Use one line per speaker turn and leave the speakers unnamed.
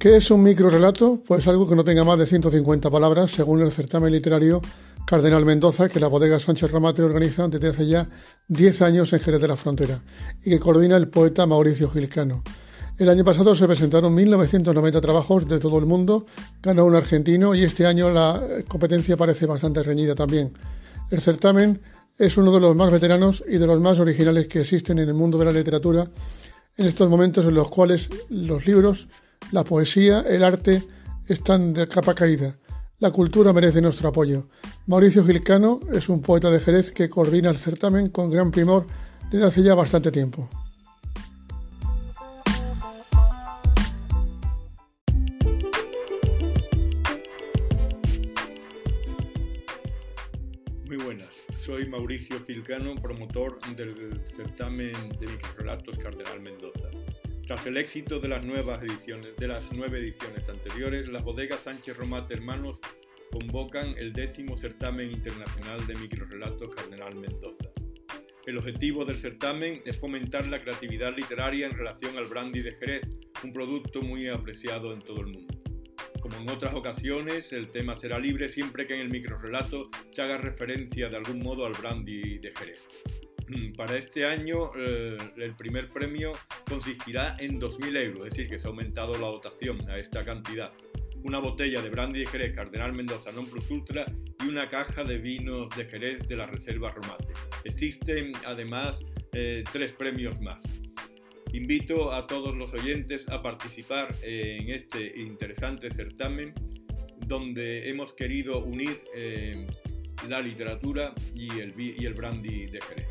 ¿Qué es un microrelato? Pues algo que no tenga más de 150 palabras, según el certamen literario Cardenal Mendoza, que la bodega Sánchez Ramate organiza desde hace ya 10 años en Jerez de la Frontera y que coordina el poeta Mauricio Gilcano. El año pasado se presentaron 1.990 trabajos de todo el mundo, ganó un argentino y este año la competencia parece bastante reñida también. El certamen es uno de los más veteranos y de los más originales que existen en el mundo de la literatura en estos momentos en los cuales los libros, la poesía, el arte están de capa caída. La cultura merece nuestro apoyo. Mauricio Gilcano es un poeta de Jerez que coordina el certamen con gran primor desde hace ya bastante tiempo.
soy Mauricio Gilcano, promotor del certamen de microrelatos Cardenal Mendoza. Tras el éxito de las nuevas ediciones, de las nueve ediciones anteriores, las bodegas Sánchez Romate Hermanos convocan el décimo certamen internacional de microrelatos Cardenal Mendoza. El objetivo del certamen es fomentar la creatividad literaria en relación al brandy de Jerez, un producto muy apreciado en todo el mundo. Como en otras ocasiones, el tema será libre siempre que en el microrelato se haga referencia de algún modo al brandy de Jerez. Para este año eh, el primer premio consistirá en 2.000 euros, es decir, que se ha aumentado la dotación a esta cantidad. Una botella de brandy de Jerez Cardenal Mendoza Non Plus Ultra y una caja de vinos de Jerez de la Reserva Romate. Existen además eh, tres premios más. Invito a todos los oyentes a participar en este interesante certamen donde hemos querido unir eh, la literatura y el, y el brandy de Jerez.